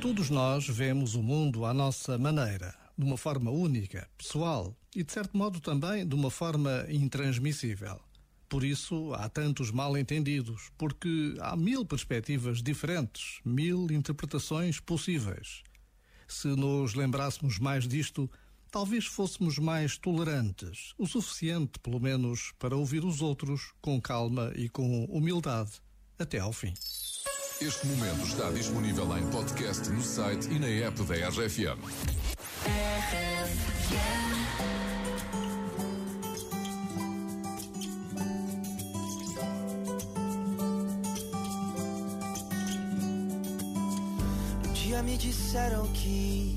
Todos nós vemos o mundo à nossa maneira, de uma forma única, pessoal e, de certo modo, também de uma forma intransmissível. Por isso há tantos mal-entendidos, porque há mil perspectivas diferentes, mil interpretações possíveis. Se nos lembrássemos mais disto, talvez fôssemos mais tolerantes, o suficiente, pelo menos, para ouvir os outros com calma e com humildade, até ao fim. Este momento está disponível em podcast no site e na app da RFM. Um dia me disseram que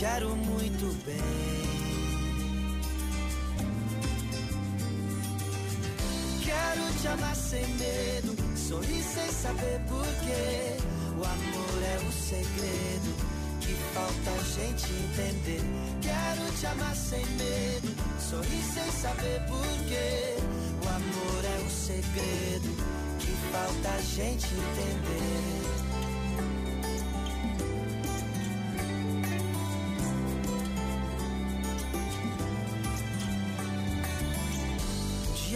quero muito bem. Quero te amar sem medo, sorrir sem saber porquê. O amor é o segredo que falta a gente entender. Quero te amar sem medo, sorrir sem saber porquê. O amor é o segredo que falta a gente entender.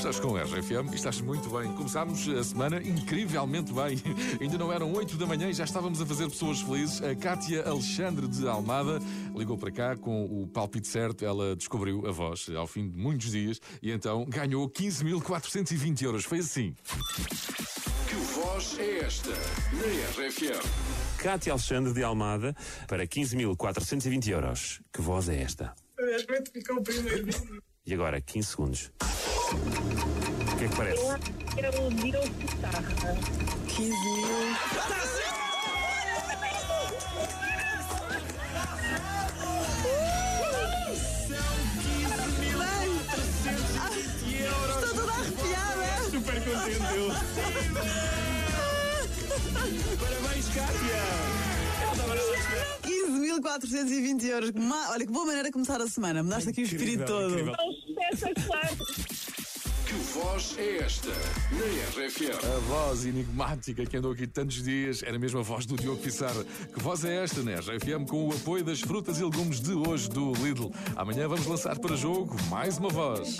Estás com a RFM e estás muito bem. Começámos a semana incrivelmente bem. Ainda não eram 8 da manhã e já estávamos a fazer pessoas felizes. A Cátia Alexandre de Almada ligou para cá com o palpite certo. Ela descobriu a voz ao fim de muitos dias e então ganhou 15.420 euros. Foi assim. Que voz é esta na RFM? Cátia Alexandre de Almada para 15.420 euros. Que voz é esta? Que ficou o primeiro. E agora, 15 segundos. O que é que parece? Eu acho que era o Diogo Guitarra. 15 mil. Estou toda arrepiada. Super contente eu. Parabéns, Cátia! 15.420 euros. Olha que boa maneira de começar a semana. Me daste aqui o espírito todo. incrível. Espetacular. Que voz é esta na RFM? A voz enigmática que andou aqui tantos dias era mesmo a voz do Diogo Pissarra. Que voz é esta, né? RFM com o apoio das frutas e legumes de hoje do Lidl. Amanhã vamos lançar para jogo mais uma voz.